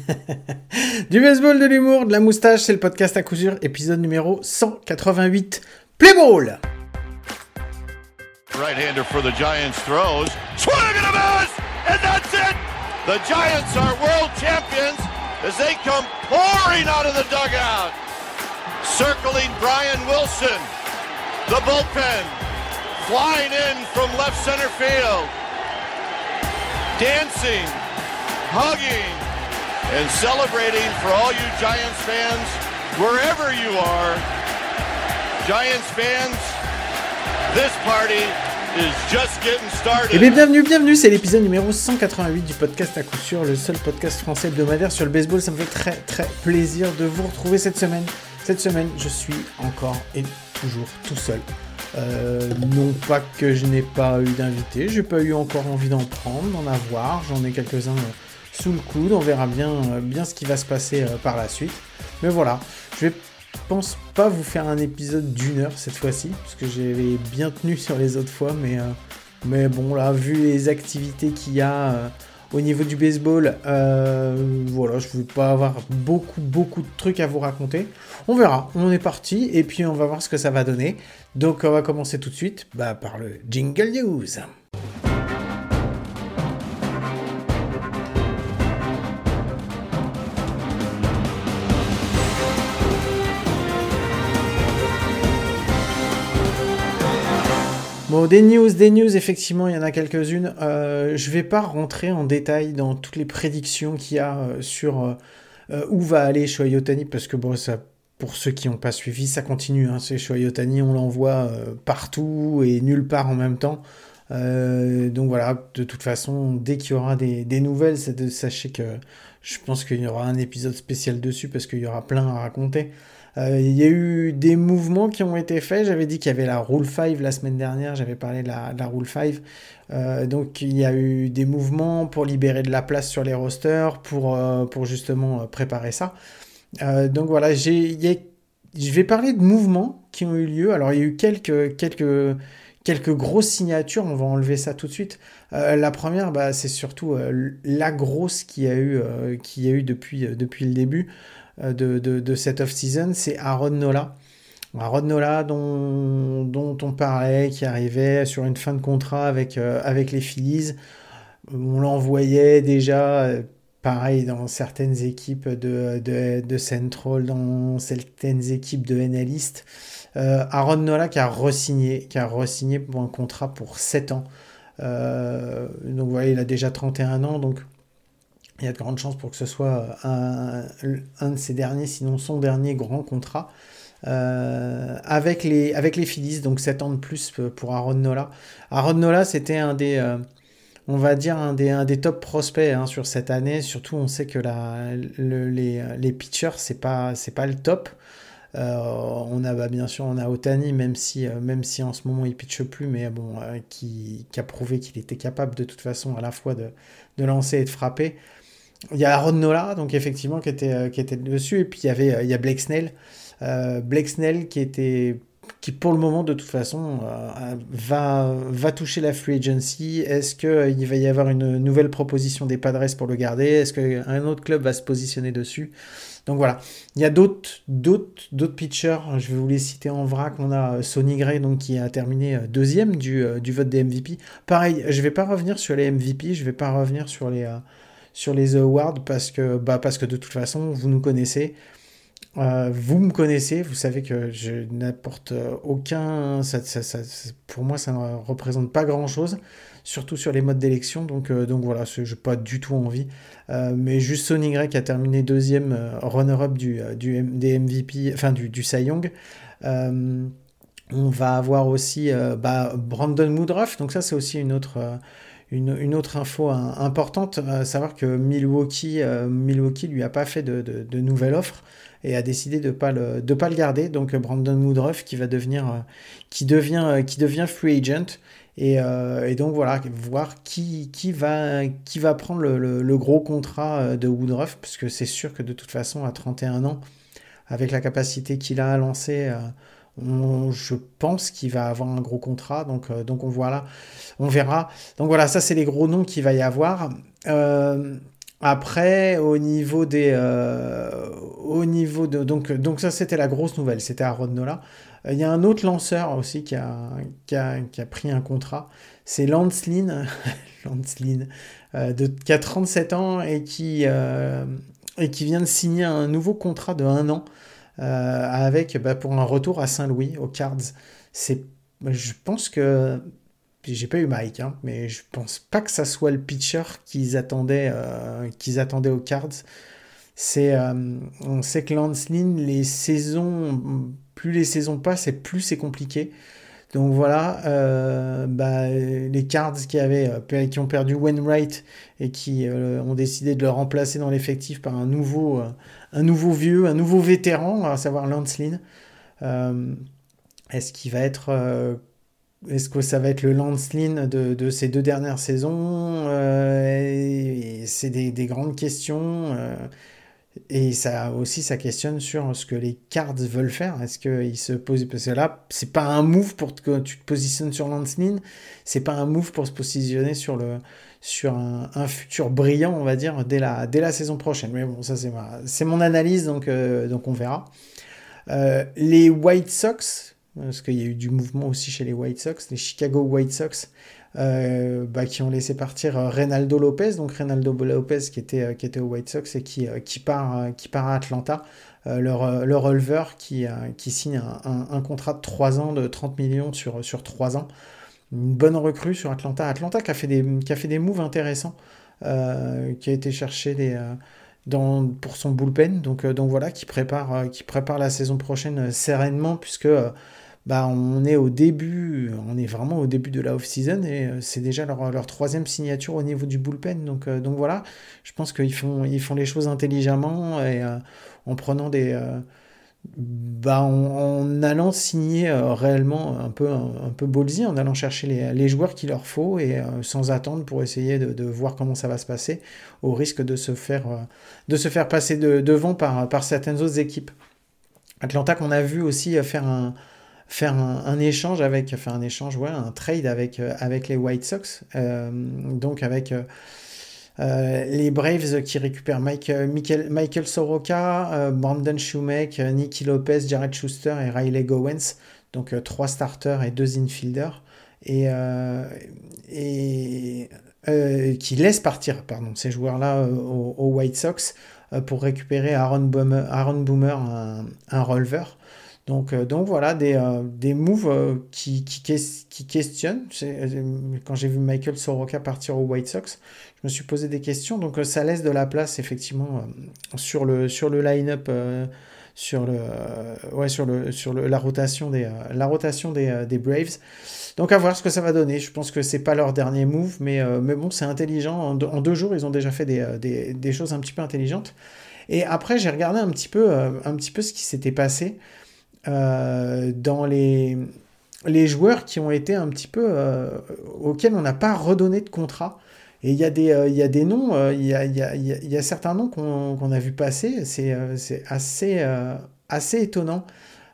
du baseball, de l'humour, de la moustache, c'est le podcast à coup sûr, épisode numéro 188. Play ball! Right-hander for the Giants throws. Swing and a miss! And that's it! The Giants are world champions as they come pouring out of the dugout. Circling Brian Wilson. The bullpen flying in from left center field. Dancing, hugging, and celebrating for all you Giants fans, wherever you are. Giants fans, this party is just getting started. Eh bien, bienvenue, bienvenue, c'est l'épisode numéro 188 du podcast à coup sûr, le seul podcast français hebdomadaire sur le baseball. Ça me fait très très plaisir de vous retrouver cette semaine. Cette semaine, je suis encore et toujours tout seul. Euh, non pas que je n'ai pas eu d'invité, j'ai pas eu encore envie d'en prendre, d'en avoir, j'en ai quelques-uns euh, sous le coude, on verra bien, euh, bien ce qui va se passer par la suite. Mais voilà, je vais pense pas vous faire un épisode d'une heure cette fois-ci, parce que j'avais bien tenu sur les autres fois, mais, mais bon là, vu les activités qu'il y a au niveau du baseball, voilà, je ne vais pas avoir beaucoup, beaucoup de trucs à vous raconter. On verra, on est parti, et puis on va voir ce que ça va donner. Donc on va commencer tout de suite bah, par le Jingle News. Bon, des news, des news, effectivement, il y en a quelques-unes. Euh, je vais pas rentrer en détail dans toutes les prédictions qu'il y a euh, sur euh, où va aller Shoyotani, parce que bon, pour ceux qui n'ont pas suivi, ça continue. Hein. C'est Shoyotani, on l'envoie euh, partout et nulle part en même temps. Euh, donc voilà, de toute façon, dès qu'il y aura des, nouvelles, sachez que je pense qu'il y aura un épisode spécial dessus parce qu'il y aura plein à raconter. Euh, il y a eu des mouvements qui ont été faits. J'avais dit qu'il y avait la Rule 5 la semaine dernière. J'avais parlé de la, Rule 5. donc il y a eu des mouvements pour libérer de la place sur les rosters, pour, pour justement préparer ça. Euh, donc voilà, je vais parler de mouvements qui ont eu lieu. Alors il y a eu quelques, quelques, quelques grosses signatures, on va enlever ça tout de suite. Euh, la première, bah, c'est surtout euh, la grosse qui a eu, qui a eu depuis, depuis le début de, de, de, cette off-season, c'est Aaron Nola. Aaron Nola dont, dont, on parlait, qui arrivait sur une fin de contrat avec, avec les Phillies. On l'envoyait déjà Pareil dans certaines équipes de, de, Central, dans certaines équipes de NL East. Euh, Aaron Nola qui a re-signé, qui a re pour un contrat pour 7 ans. Euh, donc voilà, il a déjà 31 ans, donc il y a de grandes chances pour que ce soit un, un de ses derniers, sinon son dernier grand contrat. Euh, avec, les, avec les Phillies, donc 7 ans de plus pour Aaron Nola. Aaron Nola, c'était un des, on va dire, un des, un des top prospects hein, sur cette année. Surtout, on sait que la, les, les pitchers, c'est pas, pas le top. Euh, on a bah, bien sûr on a Otani même si euh, même si en ce moment il pitche plus mais bon euh, qui, qui, a prouvé qu'il était capable de toute façon à la fois de, de lancer et de frapper. Il y a Aaron Nola donc effectivement qui était qui était dessus et puis il y avait il y a Blake Snell Blake Snell qui était qui pour le moment de toute façon euh, va, va toucher la free agency. Est-ce qu'il euh, va y avoir une nouvelle proposition des Padres pour le garder? Est-ce qu'un autre club va se positionner dessus? Donc voilà, il y a d'autres, d'autres, pitchers, je vais vous les citer en vrac. On a euh, Sonny Gray donc, qui a terminé deuxième du, du vote des MVP. Pareil, je ne vais pas revenir sur les MVP, je ne vais pas revenir sur les, sur les awards parce que, bah, parce que de toute façon, vous nous connaissez. Euh, vous me connaissez, vous savez que je n'apporte aucun. Ça, pour moi, ça ne représente pas grand chose, surtout sur les modes d'élection. Donc, euh, donc voilà, je n'ai pas du tout envie. Euh, mais juste Sony qui a terminé deuxième runner-up du, du, des MVP, enfin du, du Cy Young. on va avoir aussi bah, Brandon Woodruff, donc ça, c'est aussi une autre. Une, autre info importante, à savoir que Milwaukee, Milwaukee lui a pas fait de, nouvelle offre et a décidé de pas le de pas le garder. Donc Brandon Woodruff qui va devenir euh, qui devient euh, qui devient free agent. Et, euh, et, donc voilà, voir qui, qui, va, qui va prendre le, le, gros contrat de Woodruff, parce que c'est sûr que de toute façon, à 31 ans, avec la capacité qu'il a à lancer, je pense qu'il va avoir un gros contrat. Donc, donc on, voilà, on verra. Donc voilà, ça c'est les gros noms qu'il va y avoir. après, au niveau des, au niveau de, donc, donc ça c'était la grosse nouvelle, c'était Aaron Nola. Il y a un autre lanceur aussi qui a, qui a, pris un contrat, c'est Lance Lynn de, qui a 37 ans et qui, et qui vient de signer un nouveau contrat de un an avec bah, pour un retour à Saint-Louis aux Cards. C'est, je pense que j'ai pas eu Mike, hein, mais je pense pas que ça soit le pitcher qu'ils attendaient, euh, qu'ils attendaient aux Cards. C'est, euh, on sait que Lance les saisons, plus les saisons passent et plus c'est compliqué. Donc voilà, euh, bah, les Cards qui, avaient, qui ont perdu Wainwright et qui ont décidé de le remplacer dans l'effectif par un nouveau, un nouveau vieux, un nouveau vétéran, à savoir Lance Est-ce qu'il va être est-ce que ça va être le Lancelin de, ces deux dernières saisons euh, C'est des, grandes questions. Euh, et ça aussi, ça questionne sur ce que les Cards veulent faire. Est-ce qu'ils se posent Parce que là, c'est pas un move pour que tu te positionnes sur Lancelin. C'est pas un move pour se positionner sur le sur un, futur brillant, on va dire, dès la, dès la saison prochaine. Mais bon, ça c'est mon analyse, donc, euh, donc on verra. les White Sox, parce qu'il y a eu du mouvement aussi chez les White Sox, les Chicago White Sox, euh, bah, qui ont laissé partir euh, Reynaldo Lopez, donc Reynaldo Lopez qui était, euh, qui était aux White Sox et qui, qui, part, qui part à Atlanta, leur, leur releveur qui, qui signe un, un, contrat de 3 ans de 30 millions sur, sur 3 ans. Une bonne recrue sur Atlanta. Atlanta qui a fait des, qui a fait des moves intéressants, qui a été des... Dans, pour son bullpen. Donc, donc voilà, qui prépare, qui prépare la saison prochaine sereinement, puisque bah, on est au début, on est vraiment au début de la off-season et euh, c'est déjà leur, troisième signature au niveau du bullpen. Donc, euh, donc voilà, je pense qu'ils font, ils font les choses intelligemment et euh, en prenant des. Bah, en, allant signer réellement un peu, un, peu ballsy, en allant chercher les, joueurs qu'il leur faut et sans attendre pour essayer de, voir comment ça va se passer, au risque de se faire, de se faire passer devant par, par certaines autres équipes. Atlanta qu'on a vu aussi faire un, faire un, échange avec, faire un échange, ouais, un trade avec, euh, avec les White Sox, euh, donc avec euh, les Braves qui récupèrent Mike, Michael, Soroka, Brandon Shumack, Nicky Lopez, Jared Schuster et Riley Gowens, donc trois starters et deux infielders, et, qui laissent partir pardon, ces joueurs-là aux, White Sox pour récupérer Aaron Boomer, Aaron Boomer un, un. Donc, euh, voilà, des, euh, moves euh, qui, qui, qui, questionnent. Quand j'ai vu Michael Soroka partir aux White Sox, je me suis posé des questions. Donc ça laisse de la place effectivement sur le, sur le line-up, sur, le, ouais, sur, le, sur le, la rotation des, la rotation des, des, Braves. Donc à voir ce que ça va donner. Je pense que c'est pas leur dernier move, mais, mais bon, c'est intelligent. En, en, deux jours, ils ont déjà fait des, des, des choses un petit peu intelligentes. Et après, j'ai regardé un petit peu, un petit peu ce qui s'était passé. Euh, dans les, les joueurs qui ont été un petit peu euh, auxquels on n'a pas redonné de contrat. Et il y, a des, euh, il y a des noms, il y a, y, a, y, a, certains noms qu'on a vu passer, c'est assez, assez étonnant.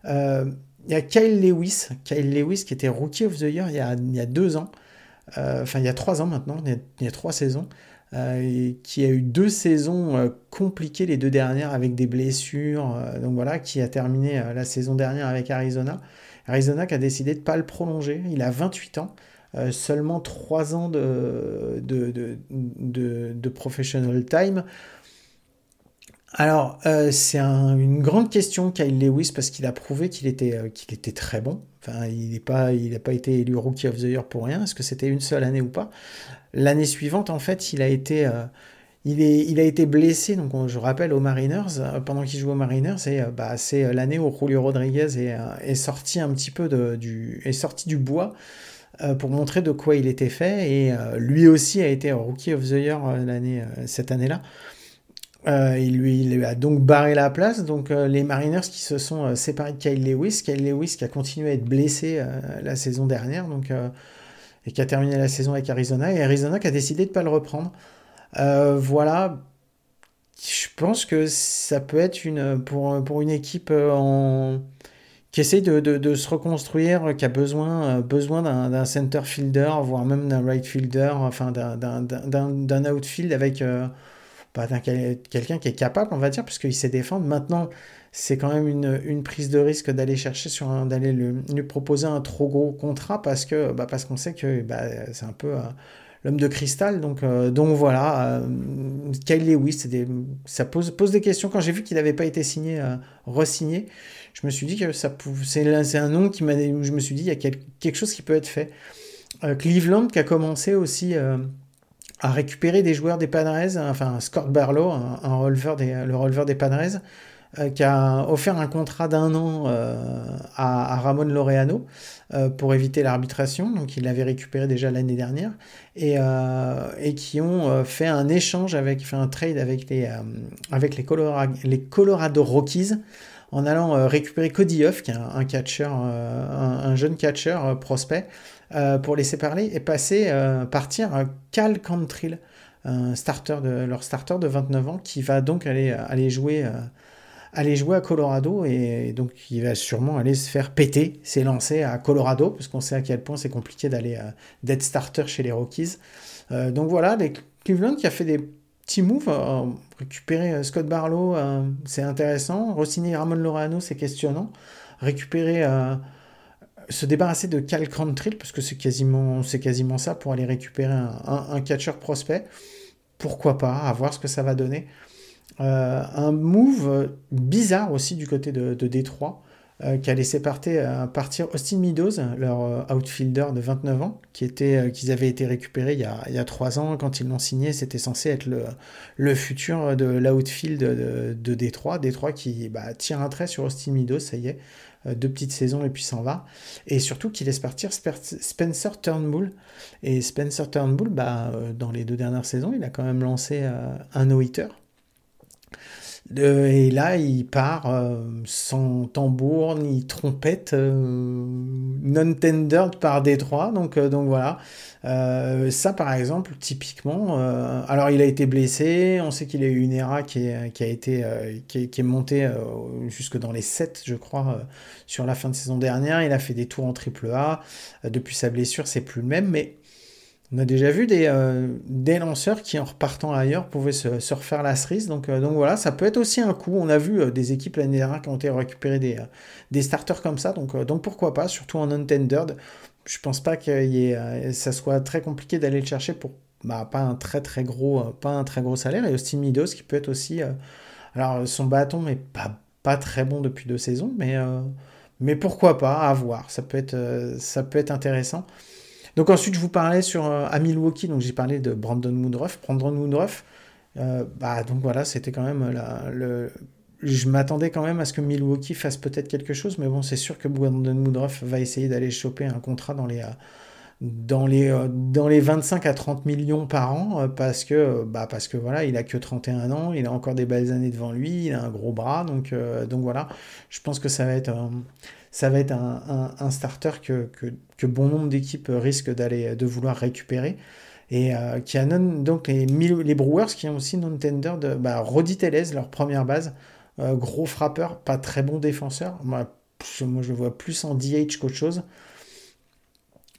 Il y a Kyle Lewis, Kyle Lewis qui était Rookie of the Year il y a, il y a deux ans, enfin il y a trois ans maintenant, il y a, il trois saisons. Euh, qui a eu deux saisons euh, compliquées les deux dernières avec des blessures, euh, donc voilà, qui a terminé la saison dernière avec Arizona. Arizona qui a décidé de ne pas le prolonger, il a 28 ans, seulement 3 ans de, de, de, professional time. Alors, c'est une grande question Kyle Lewis parce qu'il a prouvé qu'il était, qu'il était très bon. Enfin, il n'a pas, pas été élu Rookie of the Year pour rien. Est-ce que c'était une seule année ou pas? L'année suivante, en fait, il a été, euh, il est, il a été blessé. Donc, je rappelle aux Mariners, euh, pendant qu'il joue aux Mariners, et, euh, bah, c'est l'année où Julio Rodriguez est, est, sorti un petit peu de, du, est sorti du bois pour montrer de quoi il était fait. Et lui aussi a été Rookie of the Year l'année, cette année-là. il, lui, a donc barré la place. Donc les Mariners qui se sont séparés de Kyle Lewis. Kyle Lewis qui a continué à être blessé la saison dernière. Donc et qui a terminé la saison avec Arizona, et Arizona qui a décidé de ne pas le reprendre. Euh, voilà, je pense que ça peut être une, pour, pour une équipe euh, en, qui essaye de, de, se reconstruire, qui a besoin, euh, besoin d'un center fielder, voire même d'un right fielder, enfin d'un outfield avec, pas d'un quelqu'un qui est capable, on va dire, parce qu'il sait défendre. Maintenant, c'est quand même une, une, prise de risque d'aller chercher sur d'aller lui, proposer un trop gros contrat parce que bah, parce qu'on sait que bah, c'est un peu l'homme de cristal. Donc, euh, donc voilà, euh, Kyle Lewis, ça pose, pose des questions. Quand j'ai vu qu'il n'avait pas été signé, euh, re-signé, je me suis dit que ça c'est un nom qui m'a, où je me suis dit il y a quelque chose qui peut être fait. Cleveland qui a commencé aussi à récupérer des joueurs des Padres, enfin Scott Barlow, un, des, le releveur des Padres, euh, qui a offert un contrat d'un an euh, à, Ramon Laureano euh, pour éviter l'arbitration, donc il l'avait récupéré déjà l'année dernière, et, et, qui ont fait un échange avec, fait un trade avec les, avec les, les Colorado Rockies en allant récupérer Cody Huff, qui est un, un, jeune catcher prospect, pour laisser parler et passer, partir Cal Cantrill, un starter de, leur starter de 29 ans, qui va donc aller, aller jouer aller jouer à Colorado et donc il va sûrement aller se faire péter ses lancers à Colorado parce qu'on sait à quel point c'est compliqué d'aller euh, d'être starter chez les Rockies. Euh, donc voilà, Cleveland qui a fait des petits moves, euh, récupérer Scott Barlow, c'est intéressant, re-signer Ramon Lorano, c'est questionnant, récupérer se débarrasser de Cal Cantrill parce que c'est quasiment ça pour aller récupérer un, catcher prospect. Pourquoi pas, à voir ce que ça va donner. Euh, un move bizarre aussi du côté de, Détroit, euh, qui a laissé euh, partir, Austin Meadows, leur outfielder de 29 ans, qui était, qu'ils avaient été récupérés il y a, il 3 ans. Quand ils l'ont signé, c'était censé être le, le futur de l'outfield de, de, Détroit. Détroit qui bah, tire un trait sur Austin Meadows, ça y est, deux petites saisons et puis s'en va. Et surtout qui laisse partir Spencer Turnbull. Et Spencer Turnbull, bah, dans les deux dernières saisons, il a quand même lancé un no-hitter et là, il part euh, sans tambour ni trompette, euh, non-tendered par Détroit. Donc, euh, donc voilà. ça, par exemple, typiquement. alors, il a été blessé. On sait qu'il a eu une ERA qui, qui a été qui, est, montée jusque dans les 7, je crois, sur la fin de saison dernière. Il a fait des tours en triple A. depuis sa blessure, c'est plus le même. Mais on a déjà vu des, euh, des lanceurs qui, en repartant ailleurs, pouvaient se, refaire la cerise. Donc, euh, donc voilà, ça peut être aussi un coup. On a vu euh, des équipes l'année dernière qui ont été récupérées des, starters comme ça. Donc, pourquoi pas, surtout en untendered. Je pense pas que ça soit très compliqué d'aller le chercher pour bah, pas un très gros salaire. Et Austin Meadows qui peut être aussi. alors son bâton est pas, très bon depuis deux saisons, mais, pourquoi pas, à voir. Ça peut être intéressant. Donc ensuite, je vous parlais sur euh, à Milwaukee, donc j'ai parlé de Brandon Woodruff. Brandon Woodruff, euh, bah donc voilà, c'était quand même la, le. Je m'attendais quand même à ce que Milwaukee fasse peut-être quelque chose, mais bon, c'est sûr que Brandon Woodruff va essayer d'aller choper un contrat dans les, euh, dans les, dans les 25 à 30 millions par an, parce que, bah parce que voilà, il a que 31 ans, il a encore des belles années devant lui, il a un gros bras, donc, donc voilà, je pense que ça va être ça va être un, starter que, bon nombre d'équipes risquent d'aller de vouloir récupérer. Et euh, qui a donc les, Brewers qui ont aussi non-tender de bah, Rodi leur première base, euh, gros frappeur, pas très bon défenseur. Moi, moi, je le vois plus en DH qu'autre chose.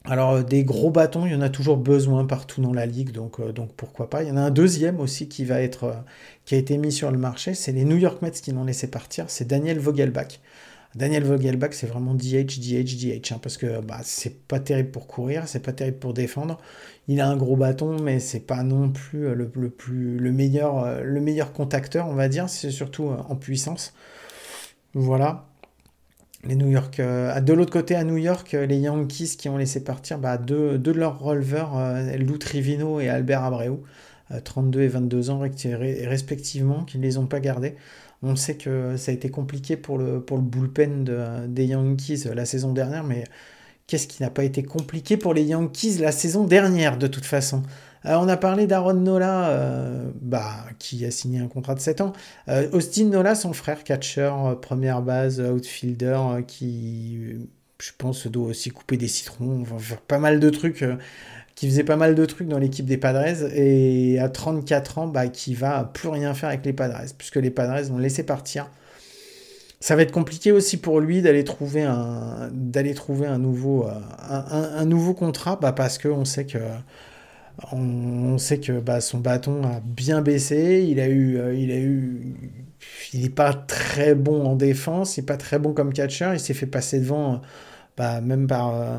Alors, euh, des gros bâtons, il y en a toujours besoin partout dans la ligue, donc, donc pourquoi pas. Il y en a un deuxième aussi qui va être, qui a été mis sur le marché, c'est les New York Mets qui l'ont laissé partir, c'est Daniel Vogelbach. Daniel Vogelbach, c'est vraiment DH, DH, DH, hein, parce que bah, c'est pas terrible pour courir, c'est pas terrible pour défendre. Il a un gros bâton, mais c'est pas non plus euh, euh, le meilleur contacteur, on va dire, c'est surtout euh, en puissance. Voilà. Les New York, de l'autre côté à New York, les Yankees qui ont laissé partir bah, deux, de leurs releveurs, Lou Trivino et Albert Abreu, 32 et 22 ans respectivement, qui ne les ont pas gardés. On sait que ça a été compliqué pour le, pour bullpen des Yankees la saison dernière, mais qu'est-ce qui n'a pas été compliqué pour les Yankees la saison dernière de toute façon? On a parlé d'Aaron Nola, euh, bah, qui a signé un contrat de 7 ans. Euh, Austin Nola, son frère, catcher, euh, première base, outfielder, qui, je pense, doit aussi couper des citrons, faire pas mal de trucs qui faisait pas mal de trucs dans l'équipe des Padres et à 34 ans, bah, qui va plus rien faire avec les Padres, puisque les Padres vont laisser partir. Ça va être compliqué aussi pour lui d'aller trouver un, d'aller trouver un nouveau, euh, un, nouveau contrat, bah, parce qu'on sait que On, sait que bah, son bâton a bien baissé. Il a eu, euh, il a eu, il n'est pas très bon en défense. Il n'est pas très bon comme catcher. Il s'est fait passer devant, bah, même par, euh,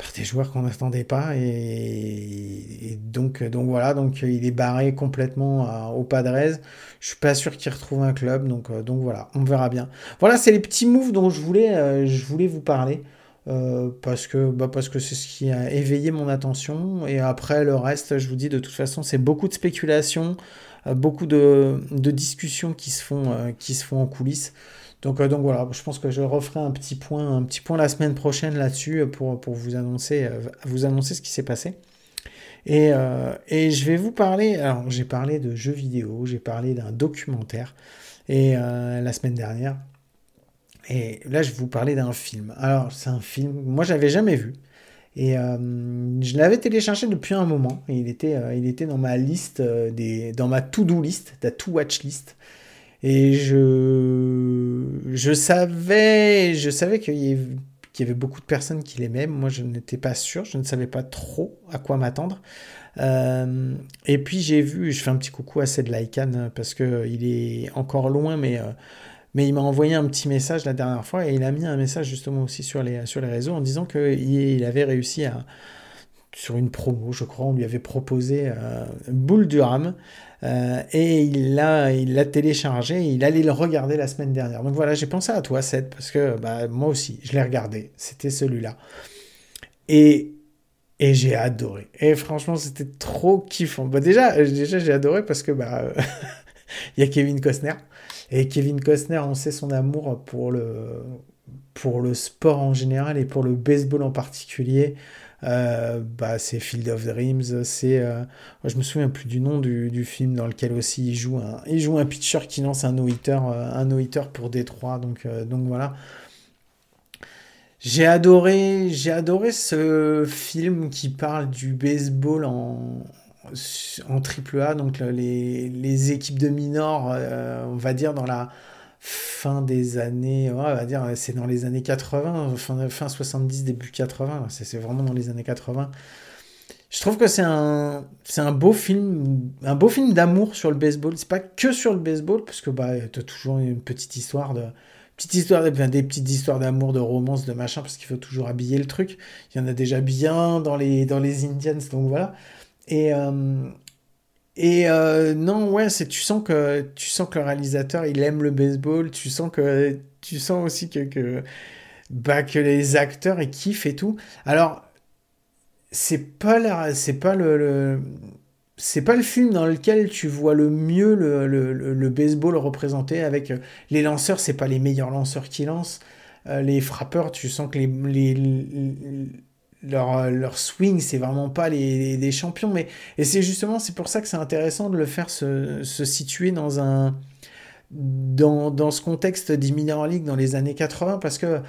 par des joueurs qu'on n'attendait pas. Et, donc, voilà. Donc il est barré complètement au Padres. Je suis pas sûr qu'il retrouve un club. Donc, donc voilà. On verra bien. Voilà, c'est les petits moves dont je voulais, je voulais vous parler. Euh, parce que bah parce que c'est ce qui a éveillé mon attention et après le reste je vous dis de toute façon c'est beaucoup de spéculation euh, beaucoup de, discussions qui se font euh, qui se font en coulisses donc donc voilà je pense que je referai un petit point un petit point la semaine prochaine là-dessus pour, pour vous annoncer vous annoncer ce qui s'est passé et, je vais vous parler alors j'ai parlé de jeux vidéo j'ai parlé d'un documentaire et la semaine dernière et là, je vais vous parler d'un film. Alors, c'est un film, moi, je l'avais jamais vu. Et euh, je l'avais téléchargé depuis un moment. il était, euh, il était dans ma liste, euh, des, dans ma to-do list, la to-watch list. Et je, je savais, je savais qu'il y, y, avait beaucoup de personnes qui l'aimaient. Moi, je n'étais pas sûr. Je ne savais pas trop à quoi m'attendre. et puis, j'ai vu, je fais un petit coucou à Ced Laikan parce qu'il est encore loin, mais mais il m'a envoyé un petit message la dernière fois et il a mis un message justement aussi sur les, sur les réseaux en disant qu'il avait réussi à, sur une promo, je crois, on lui avait proposé euh, Boule du Ram euh, et il l'a il téléchargé il allait le regarder la semaine dernière. Donc voilà, j'ai pensé à toi, Seth, parce que bah, moi aussi, je l'ai regardé. C'était celui-là. Et, et j'ai adoré. Et franchement, c'était trop kiffant. Bah, déjà, déjà j'ai adoré parce que bah, il y a Kevin Costner. Et Kevin Costner, on sait son amour pour le, pour le sport en général et pour le baseball en particulier. Euh, bah, c'est Field of Dreams, c'est, euh, je me souviens plus du nom du, du, film dans lequel aussi il joue un, il joue un pitcher qui lance un no-hitter, euh, un no-hitter pour Détroit, donc, donc voilà. J'ai adoré, j'ai adoré ce film qui parle du baseball en, en triple A, donc les, les, équipes de minors, euh, on va dire dans la fin des années, on va dire c'est dans les années 80, fin, fin 70, début 80, c'est vraiment dans les années 80. Je trouve que c'est un, c'est un beau film, un beau film d'amour sur le baseball. C'est pas que sur le baseball, parce que bah, t'as toujours une petite histoire de, petite histoire, des petites histoires d'amour, de romance, de machin, parce qu'il faut toujours habiller le truc. Il y en a déjà bien dans les, dans les Indians, donc voilà. Et, euh, et euh, non, ouais, c'est tu sens que tu sens que le réalisateur il aime le baseball, tu sens que tu sens aussi que que, bah, que les acteurs ils kiffent et tout. Alors c'est pas c'est pas le, c'est pas le film dans lequel tu vois le mieux le, le, le baseball représenté avec les lanceurs, c'est pas les meilleurs lanceurs qui lancent. Euh, les frappeurs, tu sens que les, les, leur, euh, leur swing, c'est vraiment pas les, les, champions. Mais, et c'est justement, c'est pour ça que c'est intéressant de le faire se, situer dans un. Dans, ce contexte des minor league dans les années 80, parce que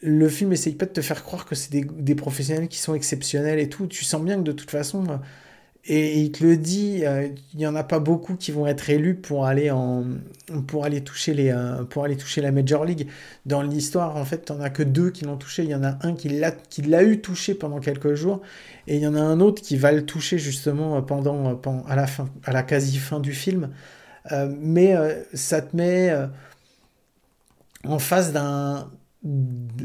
le film essaye pas de te faire croire que c'est des, des, professionnels qui sont exceptionnels et tout. Tu sens bien que de toute façon, et il te le dit, euh, il n'y en a pas beaucoup qui vont être élus pour aller, pour aller, toucher, les, euh, pour aller toucher la Major League. Dans l'histoire, en fait, tu n'en as que deux qui l'ont touché. Il y en a un qui l'a, eu touché pendant quelques jours, et il y en a un autre qui va le toucher justement pendant, à, la fin, à la quasi-fin du film. Euh, mais ça te met en face d'un,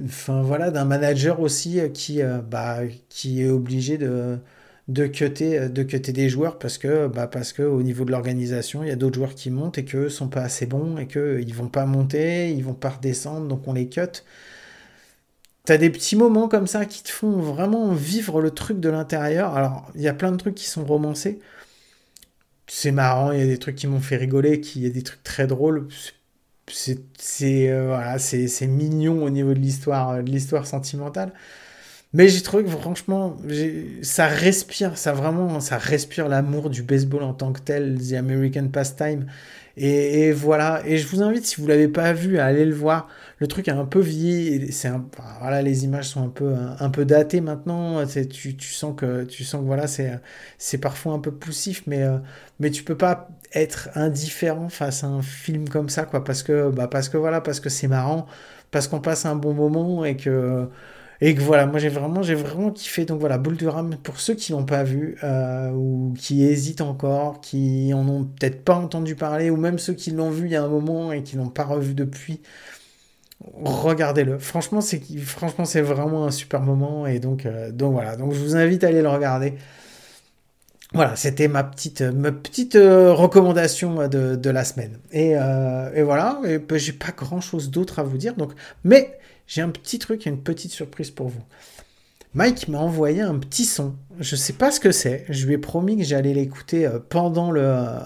enfin, voilà, manager aussi qui, bah, qui est obligé de de cutter, euh, de des joueurs parce que, bah parce que au niveau de l'organisation, il y a d'autres joueurs qui montent et que sont pas assez bons et que ils vont pas monter, ils vont pas redescendre, donc on les cut. T'as des petits moments comme ça qui te font vraiment vivre le truc de l'intérieur. Alors, il y a plein de trucs qui sont romancés. C'est marrant, il y a des trucs qui m'ont fait rigoler, il y a des trucs très drôles. C'est euh, voilà, mignon au niveau de l'histoire de l'histoire sentimentale. Mais j'ai trouvé que franchement, ça respire, ça vraiment, ça respire l'amour du baseball en tant que tel, The American Pastime. Et, voilà. Et je vous invite, si vous l'avez pas vu, à aller le voir. Le truc est un peu vieilli. C'est voilà, les images sont un peu, un, peu datées maintenant. Tu, sens que, tu sens que voilà, c'est, c'est parfois un peu poussif, mais, euh, mais tu peux pas être indifférent face à un film comme ça, quoi, parce que, bah, parce que voilà, parce que c'est marrant, parce qu'on passe un bon moment et que et que voilà, moi j'ai vraiment, j'ai vraiment kiffé. Donc voilà, Bull Durham, pour ceux qui l'ont pas vu, euh, ou qui hésitent encore, qui en ont peut-être pas entendu parler, ou même ceux qui l'ont vu il y a un moment et qui l'ont pas revu depuis, regardez-le. Franchement, c'est franchement c'est vraiment un super moment. Et donc, euh, donc voilà, donc je vous invite à aller le regarder. Voilà, c'était ma petite, ma petite euh, recommandation de, de, la semaine. Et, et voilà, et ben, j'ai pas grand chose d'autre à vous dire. Donc, mais j'ai un petit truc, une petite surprise pour vous. Mike m'a envoyé un petit son. Je sais pas ce que c'est. Je lui ai promis que j'allais l'écouter euh, pendant le, euh,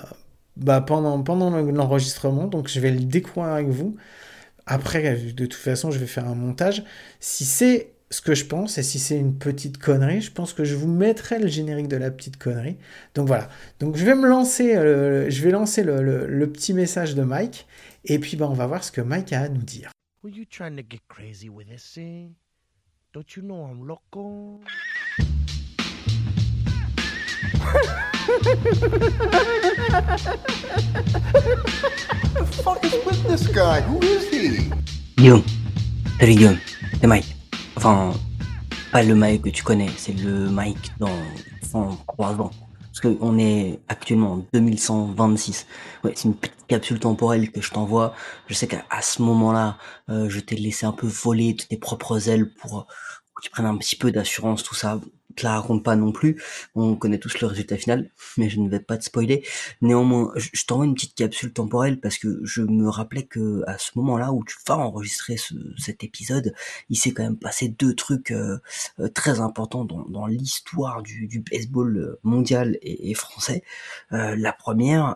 bah pendant, l'enregistrement. Donc je vais le découvrir avec vous. Après, de toute façon, je vais faire un montage. Si c'est ce que je pense et si c'est une petite connerie, je pense que je vous mettrai le générique de la petite connerie. Donc voilà. Donc je vais me lancer, euh, je vais lancer le, le, petit message de Mike et puis bah, on va voir ce que Mike a à nous dire. Were you trying to get crazy with this scene? Don't you know I'm loco? the fuck is with this guy? Who is he? Guillaume. Salut Guillaume. C'est Mike. Enfin, pas le Mike que tu connais, c'est le Mike dans 103 ans parce qu'on est actuellement en 2126. Ouais, c'est une petite capsule temporelle que je t'envoie. Je sais qu'à ce moment-là, euh, je t'ai laissé un peu voler de tes propres ailes pour que tu prennes un petit peu d'assurance, tout ça te la raconte pas non plus. On connaît tous le résultat final, mais je ne vais pas te spoiler. Néanmoins, je, t'envoie une petite capsule temporelle parce que je me rappelais que à ce moment-là où tu vas enregistrer cet épisode, il s'est quand même passé deux trucs euh, euh, très importants dans, l'histoire du, baseball euh, mondial et, français. la première,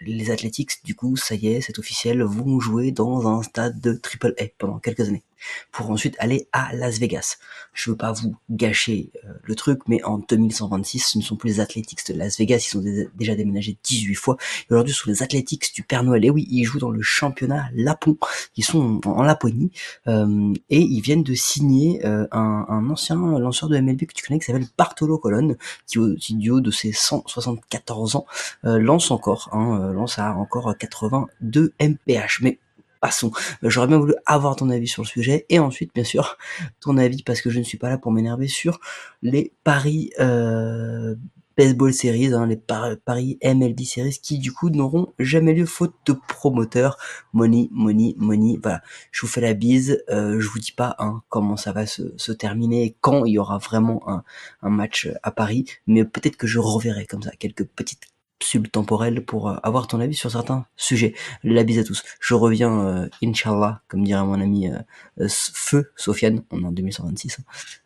les Athletics, du coup, ça y est, c'est officiel, vont jouer dans un stade de Triple A pendant quelques années pour ensuite aller à Las Vegas. Je veux pas vous gâcher euh, le truc, mais en 2126, ce ne sont plus les Athletics de Las Vegas, ils sont déjà déménagés 18 fois. Et aujourd'hui, ce sont les Athletics du Père Noël. Et oui, ils jouent dans le championnat Lapon, ils sont en, Laponie, euh, et ils viennent de signer euh, un, un, ancien lanceur de MLB que tu connais, qui s'appelle Bartolo Colon, qui, qui du haut de ses 174 ans, lance encore, hein, lance à encore 82 MPH. Mais passons. J'aurais bien voulu avoir ton avis sur le sujet et ensuite, bien sûr, ton avis parce que je ne suis pas là pour m'énerver sur les paris euh, baseball series, hein, les paris MLB series qui du coup n'auront jamais lieu faute de promoteurs. Money, money, money. Voilà, je vous fais la bise. Euh, je vous dis pas hein, comment ça va se, se terminer et quand il y aura vraiment un, un match à Paris, mais peut-être que je reverrai comme ça quelques petites subtemporel pour euh, avoir ton avis sur certains sujets. La bise à tous. Je reviens, euh, Inch'Allah, comme dirait mon ami euh, Feu Sofiane, on est en 2126.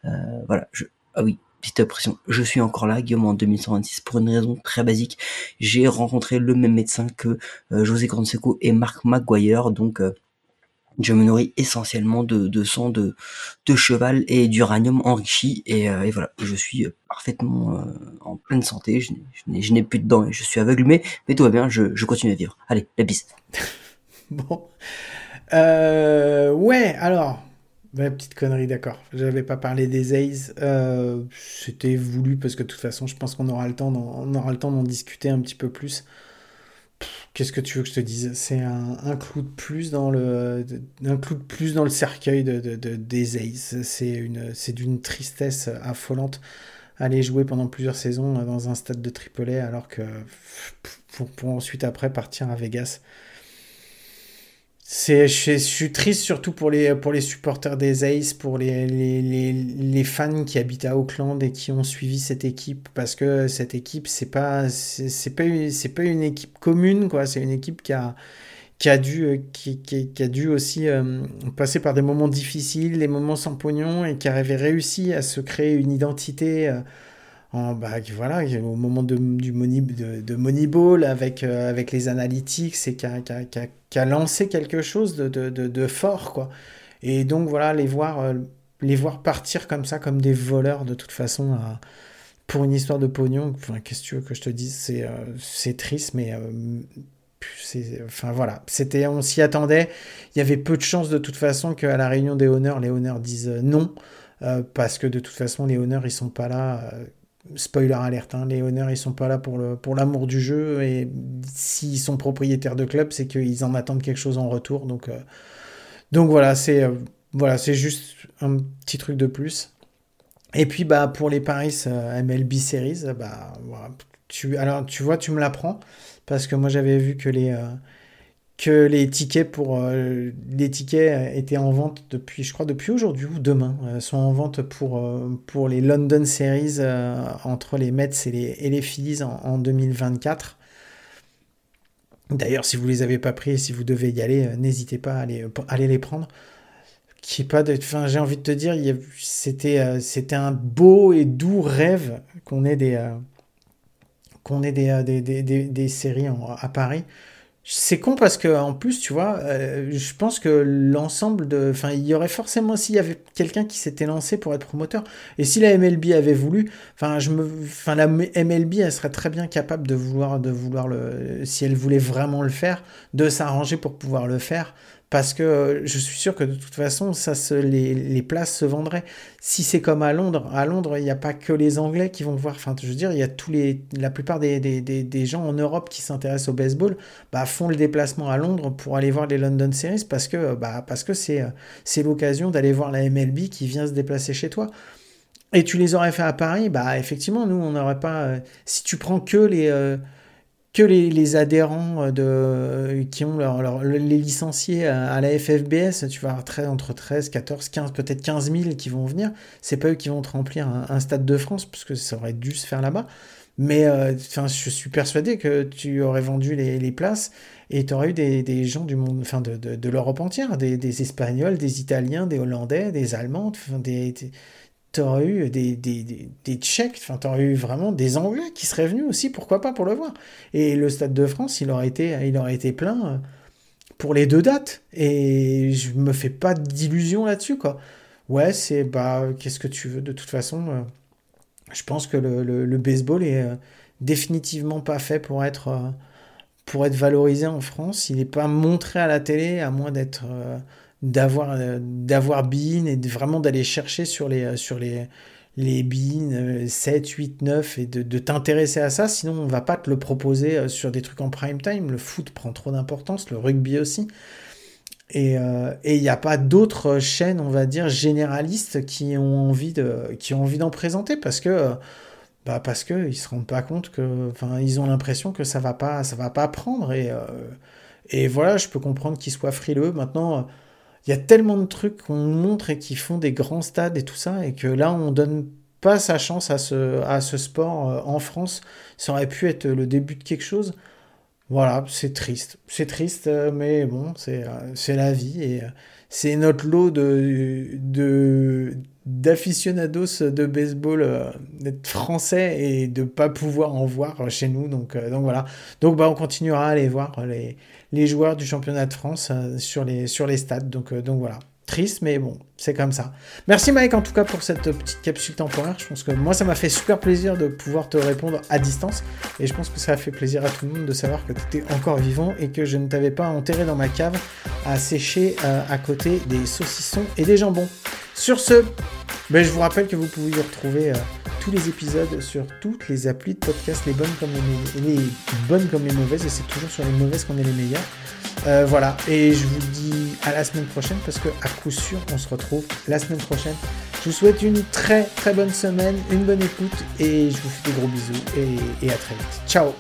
Hein. voilà, je... ah oui, petite impression, je suis encore là, Guillaume, en 2126, pour une raison très basique. J'ai rencontré le même médecin que José Canseco et Marc Maguire, donc je me nourris essentiellement de, sang de, cheval et d'uranium enrichi et, euh, voilà. Je suis parfaitement euh, en pleine santé. Je, n'ai plus de dents et je suis aveugle mais, tout va bien. Je, continue à vivre. Allez la bise. Bon. Euh, ouais alors. Petite connerie d'accord. J'avais pas parlé des A's. C'était voulu parce que de toute façon je pense qu'on aura le temps d'en discuter un petit peu plus Qu'est-ce que tu veux que je te dise? C'est un, clou de plus dans le, un clou de plus dans le cercueil de, des Aces. C'est une, c'est d'une tristesse affolante. Aller jouer pendant plusieurs saisons dans un stade de AAA alors que pour ensuite après partir à Vegas c'est, je, suis triste surtout pour les, pour les supporters des Aces, pour les, les, les, les, fans qui habitent à Auckland et qui ont suivi cette équipe, parce que cette équipe, c'est pas, c'est, pas, c'est pas une équipe commune, quoi. C'est une équipe qui a, qui a dû, qui, qui, a dû aussi euh, passer par des moments difficiles, des moments sans pognon, et qui avait réussi à se créer une identité. Euh, bah, voilà, au moment de, du money, de, Moneyball avec, euh, avec les analytics et qui a, lancé quelque chose de, de, fort. Quoi. Et donc voilà, les voir, euh, les voir partir comme ça, comme des voleurs de toute façon, pour une histoire de pognon, enfin, qu'est-ce que tu veux que je te dise, c'est, euh, c'est triste, mais... enfin voilà, c'était, on s'y attendait. Il y avait peu de chances de toute façon qu'à la réunion des honneurs, les honneurs disent non, parce que de toute façon, les honneurs, ils sont pas là spoiler alerte, hein, les honneurs ils sont pas là pour le pour l'amour du jeu et s'ils sont propriétaires de club, c'est qu'ils en attendent quelque chose en retour. Donc euh, donc voilà, c'est euh, voilà, c'est juste un petit truc de plus. Et puis bah pour les Paris MLB Series, bah tu alors tu vois, tu me l'apprends parce que moi j'avais vu que les que les tickets pour euh, les tickets étaient en vente depuis je crois depuis aujourd'hui ou demain euh, sont en vente pour euh, pour les London Series entre les Mets et les Phillies en, 2024. D'ailleurs, si vous les avez pas pris si vous devez y aller, n'hésitez pas à aller, les prendre. J'ai envie de te dire, c'était un beau et doux rêve qu'on ait des ait des, des, des, des, séries à Paris. C'est con parce que en plus, tu vois, euh, je pense que l'ensemble de, enfin, il y aurait forcément s'il y avait quelqu'un qui s'était lancé pour être promoteur. Et si la MLB avait voulu, enfin, je me, enfin, la MLB, elle serait très bien capable de vouloir, de vouloir le, si elle voulait vraiment le faire, de s'arranger pour pouvoir le faire parce que euh, je suis sûr que de toute façon, ça se, les, places se vendraient. Si c'est comme à Londres, à Londres, il n'y a pas que les Anglais qui vont voir. Enfin, je veux dire, il y a tous les, la plupart des, des, gens en Europe qui s'intéressent au baseball, bah, font le déplacement à Londres pour aller voir les London Series parce que, bah, c'est, euh, c'est l'occasion d'aller voir la MLB qui vient se déplacer chez toi. Et tu les aurais fait à Paris, bah effectivement, nous, on n'aurait pas. Euh, si tu prends que les que les, adhérents euh, de, qui ont les licenciés à, la FFBS, tu vas avoir entre 13, 14, 15, peut-être 15 000 qui vont venir. C'est pas eux qui vont te remplir un, stade de France, parce que ça aurait dû se faire là-bas. Mais euh, je suis persuadé que tu aurais vendu les, places et tu aurais eu des, gens du monde, enfin de, de, l'Europe entière, des, Espagnols, des Italiens, des Hollandais, des Allemands, des t'aurais eu des, des, Tchèques, enfin, t'aurais eu vraiment des Anglais qui seraient venus aussi, pourquoi pas, pour le voir. Et le Stade de France, il aurait été, plein euh, pour les deux dates. Et je me fais pas d'illusions là-dessus, quoi. Ouais, c'est, bah, qu'est-ce que tu veux, de toute façon, euh, je pense que le, le, baseball est euh, définitivement pas fait pour être, pour être valorisé en France. Il n'est pas montré à la télé, à moins d'être d'avoir euh, d'avoir Bean et vraiment d'aller chercher sur les euh, sur les les Bean 7, 8, 9 et de, de t'intéresser à ça, sinon on va pas te le proposer euh, sur des trucs en prime time. Le foot prend trop d'importance, le rugby aussi. Et il n'y a pas d'autres chaînes, on va dire, généralistes qui ont envie de, qui ont envie d'en présenter parce que, bah parce que ils se rendent pas compte que, enfin, ils ont l'impression que ça va pas, ça va pas prendre et, et voilà, je peux comprendre qu'ils soient frileux. Maintenant, il y a tellement de trucs qu'on montre et qui font des grands stades et tout ça, et que là, on donne pas sa chance à ce, à ce sport euh, en France. Ça aurait pu être le début de quelque chose. Voilà, c'est triste. C'est triste, euh, mais bon, c'est euh, la vie et c'est notre lot de, de d'aficionados de baseball d'être français et de pas pouvoir en voir chez nous donc donc voilà donc bah on continuera à aller voir les les joueurs du championnat de France euh, sur, les, sur les stades. Donc, euh, donc voilà. Triste, mais bon, c'est comme ça. Merci Mike en tout cas pour cette petite capsule temporaire. Je pense que moi ça m'a fait super plaisir de pouvoir te répondre à distance. Et je pense que ça a fait plaisir à tout le monde de savoir que tu étais encore vivant et que je ne t'avais pas enterré dans ma cave à sécher euh, à côté des saucissons et des jambons. Sur ce, ben, je vous rappelle que vous pouvez retrouver tous les épisodes sur toutes les applis de podcast, les bonnes comme les, les mauvaises, et c'est toujours sur les mauvaises qu'on est les meilleurs. Euh, voilà, et je vous dis à la semaine prochaine parce que à coup sûr, on se retrouve la semaine prochaine. Je vous souhaite une très très bonne semaine, une bonne écoute, et je vous fais des gros bisous et, à très vite. Ciao.